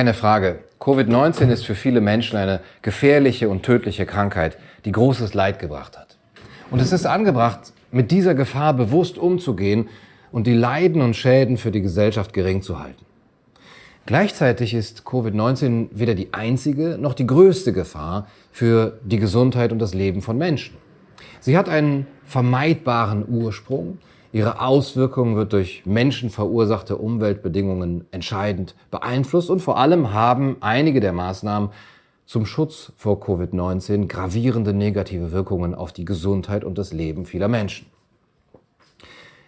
Keine Frage, Covid-19 ist für viele Menschen eine gefährliche und tödliche Krankheit, die großes Leid gebracht hat. Und es ist angebracht, mit dieser Gefahr bewusst umzugehen und die Leiden und Schäden für die Gesellschaft gering zu halten. Gleichzeitig ist Covid-19 weder die einzige noch die größte Gefahr für die Gesundheit und das Leben von Menschen. Sie hat einen vermeidbaren Ursprung. Ihre Auswirkungen wird durch menschenverursachte Umweltbedingungen entscheidend beeinflusst und vor allem haben einige der Maßnahmen zum Schutz vor Covid-19 gravierende negative Wirkungen auf die Gesundheit und das Leben vieler Menschen.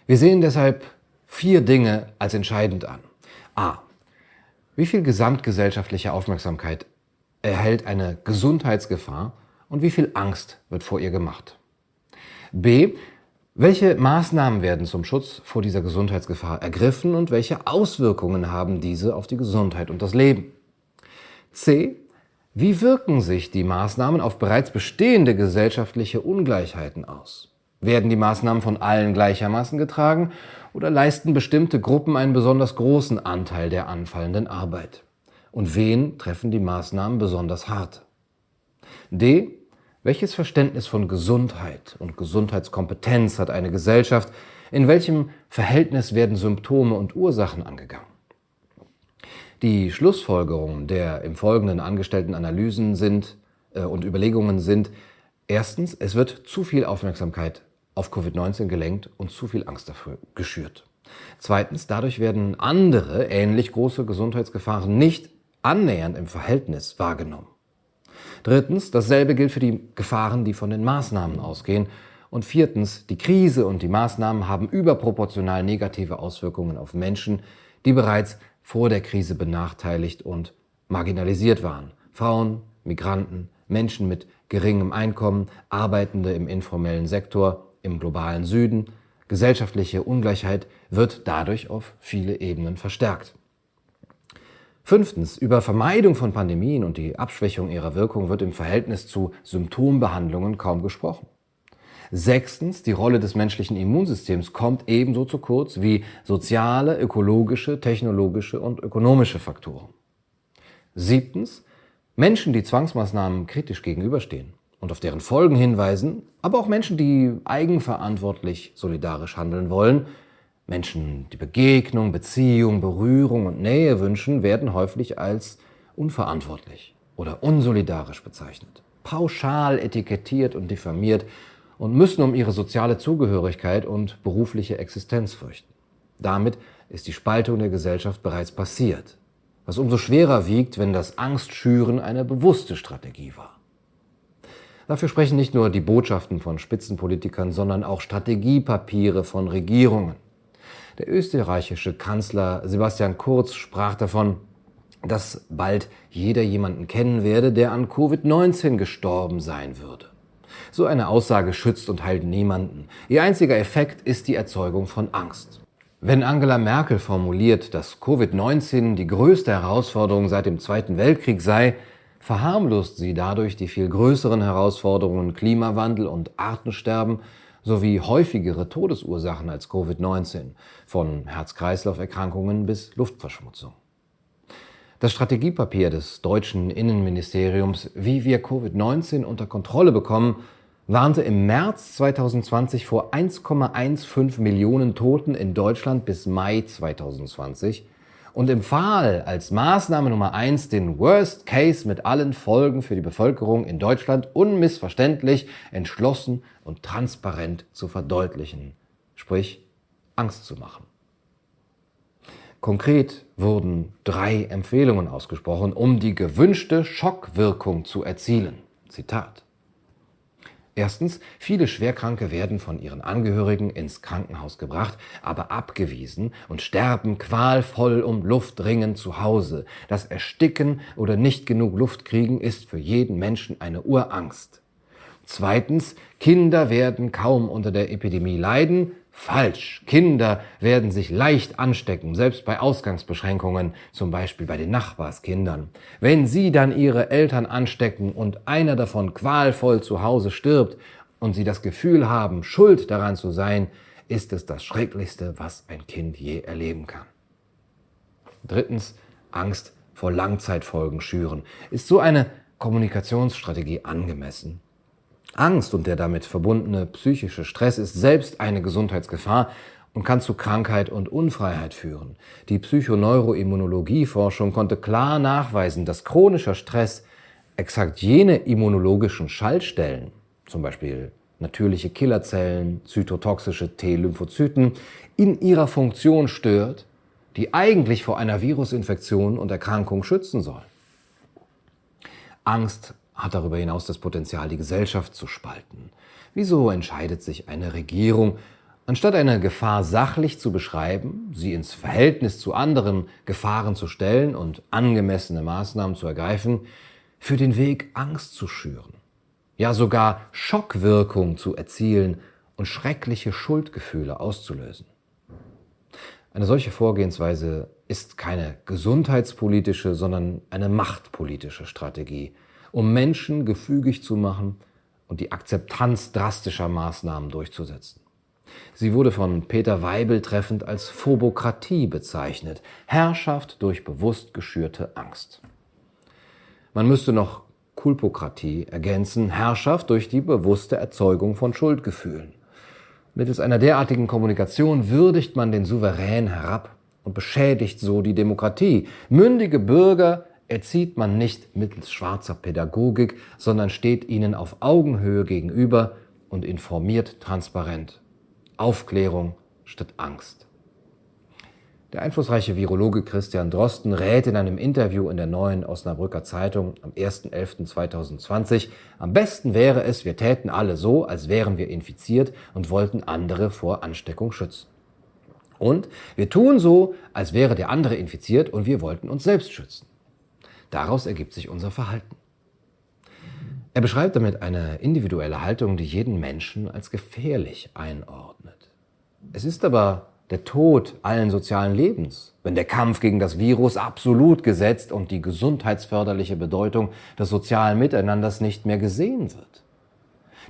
Wir sehen deshalb vier Dinge als entscheidend an. A. Wie viel gesamtgesellschaftliche Aufmerksamkeit erhält eine Gesundheitsgefahr und wie viel Angst wird vor ihr gemacht? B. Welche Maßnahmen werden zum Schutz vor dieser Gesundheitsgefahr ergriffen und welche Auswirkungen haben diese auf die Gesundheit und das Leben? C. Wie wirken sich die Maßnahmen auf bereits bestehende gesellschaftliche Ungleichheiten aus? Werden die Maßnahmen von allen gleichermaßen getragen oder leisten bestimmte Gruppen einen besonders großen Anteil der anfallenden Arbeit? Und wen treffen die Maßnahmen besonders hart? D. Welches Verständnis von Gesundheit und Gesundheitskompetenz hat eine Gesellschaft? In welchem Verhältnis werden Symptome und Ursachen angegangen? Die Schlussfolgerungen der im Folgenden angestellten Analysen sind äh, und Überlegungen sind, erstens, es wird zu viel Aufmerksamkeit auf Covid-19 gelenkt und zu viel Angst dafür geschürt. Zweitens, dadurch werden andere ähnlich große Gesundheitsgefahren nicht annähernd im Verhältnis wahrgenommen. Drittens, dasselbe gilt für die Gefahren, die von den Maßnahmen ausgehen. Und viertens, die Krise und die Maßnahmen haben überproportional negative Auswirkungen auf Menschen, die bereits vor der Krise benachteiligt und marginalisiert waren. Frauen, Migranten, Menschen mit geringem Einkommen, Arbeitende im informellen Sektor, im globalen Süden. Gesellschaftliche Ungleichheit wird dadurch auf viele Ebenen verstärkt. Fünftens, über Vermeidung von Pandemien und die Abschwächung ihrer Wirkung wird im Verhältnis zu Symptombehandlungen kaum gesprochen. Sechstens, die Rolle des menschlichen Immunsystems kommt ebenso zu kurz wie soziale, ökologische, technologische und ökonomische Faktoren. Siebtens, Menschen, die Zwangsmaßnahmen kritisch gegenüberstehen und auf deren Folgen hinweisen, aber auch Menschen, die eigenverantwortlich solidarisch handeln wollen, Menschen, die Begegnung, Beziehung, Berührung und Nähe wünschen, werden häufig als unverantwortlich oder unsolidarisch bezeichnet, pauschal etikettiert und diffamiert und müssen um ihre soziale Zugehörigkeit und berufliche Existenz fürchten. Damit ist die Spaltung der Gesellschaft bereits passiert, was umso schwerer wiegt, wenn das Angstschüren eine bewusste Strategie war. Dafür sprechen nicht nur die Botschaften von Spitzenpolitikern, sondern auch Strategiepapiere von Regierungen. Der österreichische Kanzler Sebastian Kurz sprach davon, dass bald jeder jemanden kennen werde, der an Covid-19 gestorben sein würde. So eine Aussage schützt und heilt niemanden. Ihr einziger Effekt ist die Erzeugung von Angst. Wenn Angela Merkel formuliert, dass Covid-19 die größte Herausforderung seit dem Zweiten Weltkrieg sei, verharmlost sie dadurch die viel größeren Herausforderungen Klimawandel und Artensterben sowie häufigere Todesursachen als Covid-19, von Herz-Kreislauf-Erkrankungen bis Luftverschmutzung. Das Strategiepapier des deutschen Innenministeriums, wie wir Covid-19 unter Kontrolle bekommen, warnte im März 2020 vor 1,15 Millionen Toten in Deutschland bis Mai 2020 und empfahl als Maßnahme Nummer eins den Worst Case mit allen Folgen für die Bevölkerung in Deutschland unmissverständlich, entschlossen und transparent zu verdeutlichen, sprich Angst zu machen. Konkret wurden drei Empfehlungen ausgesprochen, um die gewünschte Schockwirkung zu erzielen. Zitat. Erstens, viele Schwerkranke werden von ihren Angehörigen ins Krankenhaus gebracht, aber abgewiesen und sterben qualvoll um Luft ringend zu Hause. Das Ersticken oder nicht genug Luft kriegen ist für jeden Menschen eine Urangst. Zweitens, Kinder werden kaum unter der Epidemie leiden, Falsch. Kinder werden sich leicht anstecken, selbst bei Ausgangsbeschränkungen, zum Beispiel bei den Nachbarskindern. Wenn sie dann ihre Eltern anstecken und einer davon qualvoll zu Hause stirbt und sie das Gefühl haben, schuld daran zu sein, ist es das Schrecklichste, was ein Kind je erleben kann. Drittens, Angst vor Langzeitfolgen schüren. Ist so eine Kommunikationsstrategie angemessen? Angst und der damit verbundene psychische Stress ist selbst eine Gesundheitsgefahr und kann zu Krankheit und Unfreiheit führen. Die Psychoneuroimmunologieforschung konnte klar nachweisen, dass chronischer Stress exakt jene immunologischen Schaltstellen, zum Beispiel natürliche Killerzellen, zytotoxische T-Lymphozyten, in ihrer Funktion stört, die eigentlich vor einer Virusinfektion und Erkrankung schützen soll. Angst hat darüber hinaus das Potenzial, die Gesellschaft zu spalten. Wieso entscheidet sich eine Regierung, anstatt eine Gefahr sachlich zu beschreiben, sie ins Verhältnis zu anderen Gefahren zu stellen und angemessene Maßnahmen zu ergreifen, für den Weg Angst zu schüren, ja sogar Schockwirkung zu erzielen und schreckliche Schuldgefühle auszulösen? Eine solche Vorgehensweise ist keine gesundheitspolitische, sondern eine machtpolitische Strategie, um Menschen gefügig zu machen und die Akzeptanz drastischer Maßnahmen durchzusetzen. Sie wurde von Peter Weibel treffend als Phobokratie bezeichnet, Herrschaft durch bewusst geschürte Angst. Man müsste noch Kulpokratie ergänzen, Herrschaft durch die bewusste Erzeugung von Schuldgefühlen. Mittels einer derartigen Kommunikation würdigt man den Souverän herab und beschädigt so die Demokratie. Mündige Bürger erzieht man nicht mittels schwarzer Pädagogik, sondern steht ihnen auf Augenhöhe gegenüber und informiert transparent. Aufklärung statt Angst. Der einflussreiche Virologe Christian Drosten rät in einem Interview in der neuen Osnabrücker Zeitung am 1.11.2020, am besten wäre es, wir täten alle so, als wären wir infiziert und wollten andere vor Ansteckung schützen. Und wir tun so, als wäre der andere infiziert und wir wollten uns selbst schützen. Daraus ergibt sich unser Verhalten. Er beschreibt damit eine individuelle Haltung, die jeden Menschen als gefährlich einordnet. Es ist aber der Tod allen sozialen Lebens, wenn der Kampf gegen das Virus absolut gesetzt und die gesundheitsförderliche Bedeutung des sozialen Miteinanders nicht mehr gesehen wird.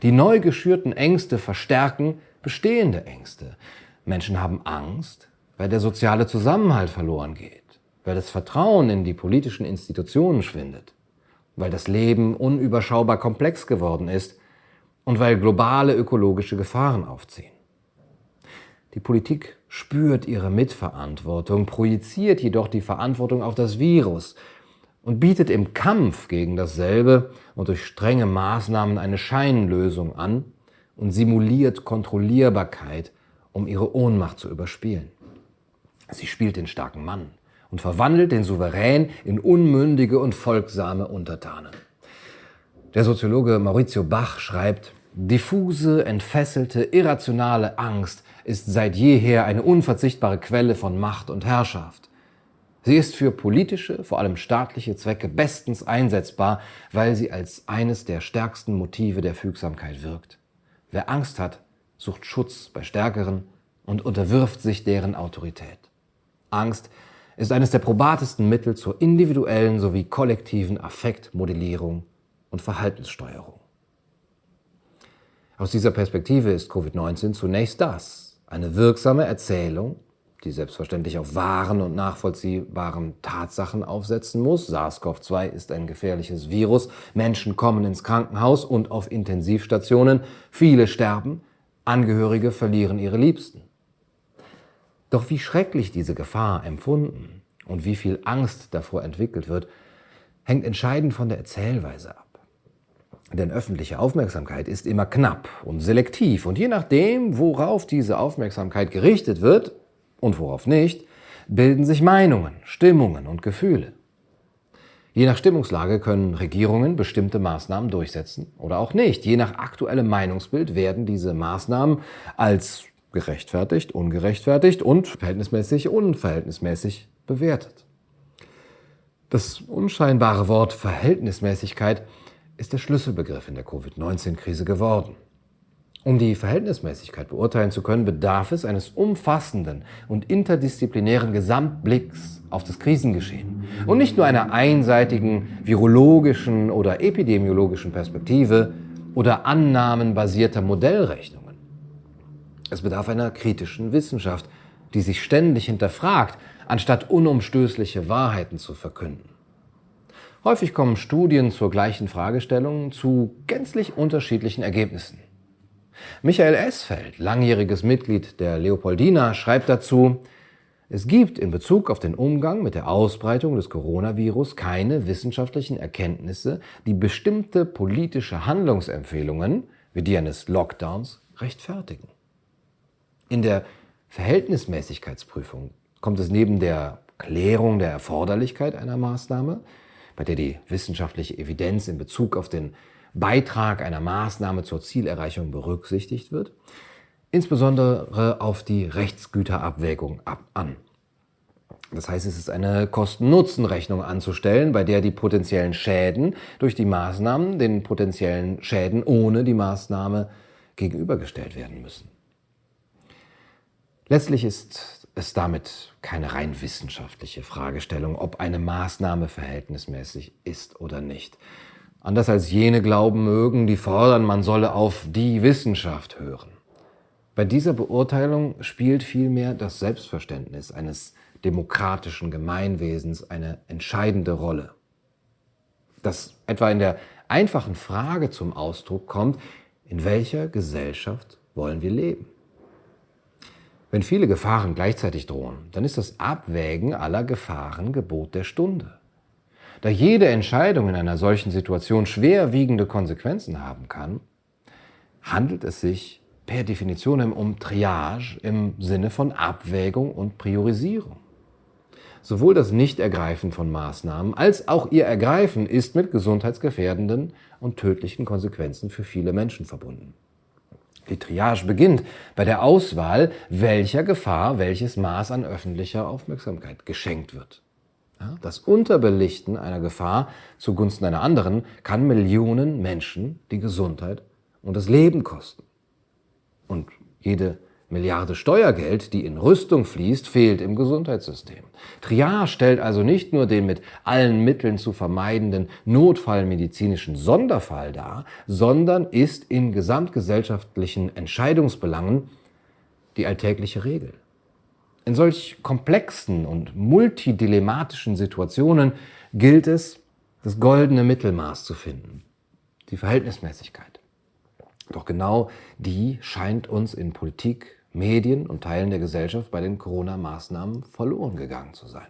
Die neu geschürten Ängste verstärken bestehende Ängste. Menschen haben Angst, weil der soziale Zusammenhalt verloren geht, weil das Vertrauen in die politischen Institutionen schwindet, weil das Leben unüberschaubar komplex geworden ist und weil globale ökologische Gefahren aufziehen. Die Politik spürt ihre Mitverantwortung, projiziert jedoch die Verantwortung auf das Virus und bietet im Kampf gegen dasselbe und durch strenge Maßnahmen eine Scheinlösung an und simuliert Kontrollierbarkeit, um ihre Ohnmacht zu überspielen. Sie spielt den starken Mann und verwandelt den Souverän in unmündige und folgsame Untertanen. Der Soziologe Maurizio Bach schreibt, diffuse, entfesselte, irrationale Angst ist seit jeher eine unverzichtbare Quelle von Macht und Herrschaft. Sie ist für politische, vor allem staatliche Zwecke bestens einsetzbar, weil sie als eines der stärksten Motive der Fügsamkeit wirkt. Wer Angst hat, sucht Schutz bei Stärkeren und unterwirft sich deren Autorität. Angst ist eines der probatesten Mittel zur individuellen sowie kollektiven Affektmodellierung und Verhaltenssteuerung. Aus dieser Perspektive ist Covid-19 zunächst das, eine wirksame Erzählung, die selbstverständlich auf wahren und nachvollziehbaren Tatsachen aufsetzen muss. SARS-CoV-2 ist ein gefährliches Virus. Menschen kommen ins Krankenhaus und auf Intensivstationen. Viele sterben. Angehörige verlieren ihre Liebsten. Doch wie schrecklich diese Gefahr empfunden und wie viel Angst davor entwickelt wird, hängt entscheidend von der Erzählweise ab. Denn öffentliche Aufmerksamkeit ist immer knapp und selektiv. Und je nachdem, worauf diese Aufmerksamkeit gerichtet wird und worauf nicht, bilden sich Meinungen, Stimmungen und Gefühle. Je nach Stimmungslage können Regierungen bestimmte Maßnahmen durchsetzen oder auch nicht. Je nach aktuellem Meinungsbild werden diese Maßnahmen als gerechtfertigt, ungerechtfertigt und verhältnismäßig, unverhältnismäßig bewertet. Das unscheinbare Wort Verhältnismäßigkeit ist der Schlüsselbegriff in der Covid-19-Krise geworden. Um die Verhältnismäßigkeit beurteilen zu können, bedarf es eines umfassenden und interdisziplinären Gesamtblicks auf das Krisengeschehen und nicht nur einer einseitigen virologischen oder epidemiologischen Perspektive oder annahmenbasierter Modellrechnungen. Es bedarf einer kritischen Wissenschaft, die sich ständig hinterfragt, anstatt unumstößliche Wahrheiten zu verkünden. Häufig kommen Studien zur gleichen Fragestellung zu gänzlich unterschiedlichen Ergebnissen. Michael Esfeld, langjähriges Mitglied der Leopoldina, schreibt dazu, es gibt in Bezug auf den Umgang mit der Ausbreitung des Coronavirus keine wissenschaftlichen Erkenntnisse, die bestimmte politische Handlungsempfehlungen, wie die eines Lockdowns, rechtfertigen. In der Verhältnismäßigkeitsprüfung kommt es neben der Klärung der Erforderlichkeit einer Maßnahme, bei der die wissenschaftliche Evidenz in Bezug auf den Beitrag einer Maßnahme zur Zielerreichung berücksichtigt wird, insbesondere auf die Rechtsgüterabwägung ab an. Das heißt, es ist eine Kosten-Nutzen-Rechnung anzustellen, bei der die potenziellen Schäden durch die Maßnahmen den potenziellen Schäden ohne die Maßnahme gegenübergestellt werden müssen. Letztlich ist es damit keine rein wissenschaftliche Fragestellung, ob eine Maßnahme verhältnismäßig ist oder nicht. Anders als jene glauben mögen, die fordern, man solle auf die Wissenschaft hören. Bei dieser Beurteilung spielt vielmehr das Selbstverständnis eines demokratischen Gemeinwesens eine entscheidende Rolle. Das etwa in der einfachen Frage zum Ausdruck kommt, in welcher Gesellschaft wollen wir leben? Wenn viele Gefahren gleichzeitig drohen, dann ist das Abwägen aller Gefahren Gebot der Stunde. Da jede Entscheidung in einer solchen Situation schwerwiegende Konsequenzen haben kann, handelt es sich per Definition um Triage im Sinne von Abwägung und Priorisierung. Sowohl das Nichtergreifen von Maßnahmen als auch ihr Ergreifen ist mit gesundheitsgefährdenden und tödlichen Konsequenzen für viele Menschen verbunden. Die Triage beginnt bei der Auswahl, welcher Gefahr welches Maß an öffentlicher Aufmerksamkeit geschenkt wird. Das Unterbelichten einer Gefahr zugunsten einer anderen kann Millionen Menschen die Gesundheit und das Leben kosten. Und jede Milliarde Steuergeld, die in Rüstung fließt, fehlt im Gesundheitssystem. Triage stellt also nicht nur den mit allen Mitteln zu vermeidenden notfallmedizinischen Sonderfall dar, sondern ist in gesamtgesellschaftlichen Entscheidungsbelangen die alltägliche Regel. In solch komplexen und multidilematischen Situationen gilt es, das goldene Mittelmaß zu finden, die Verhältnismäßigkeit. Doch genau die scheint uns in Politik, Medien und Teilen der Gesellschaft bei den Corona-Maßnahmen verloren gegangen zu sein.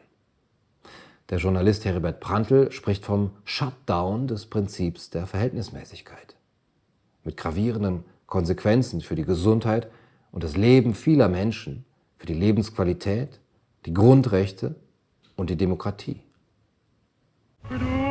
Der Journalist Heribert Prantl spricht vom Shutdown des Prinzips der Verhältnismäßigkeit. Mit gravierenden Konsequenzen für die Gesundheit und das Leben vieler Menschen, für die Lebensqualität, die Grundrechte und die Demokratie. Du,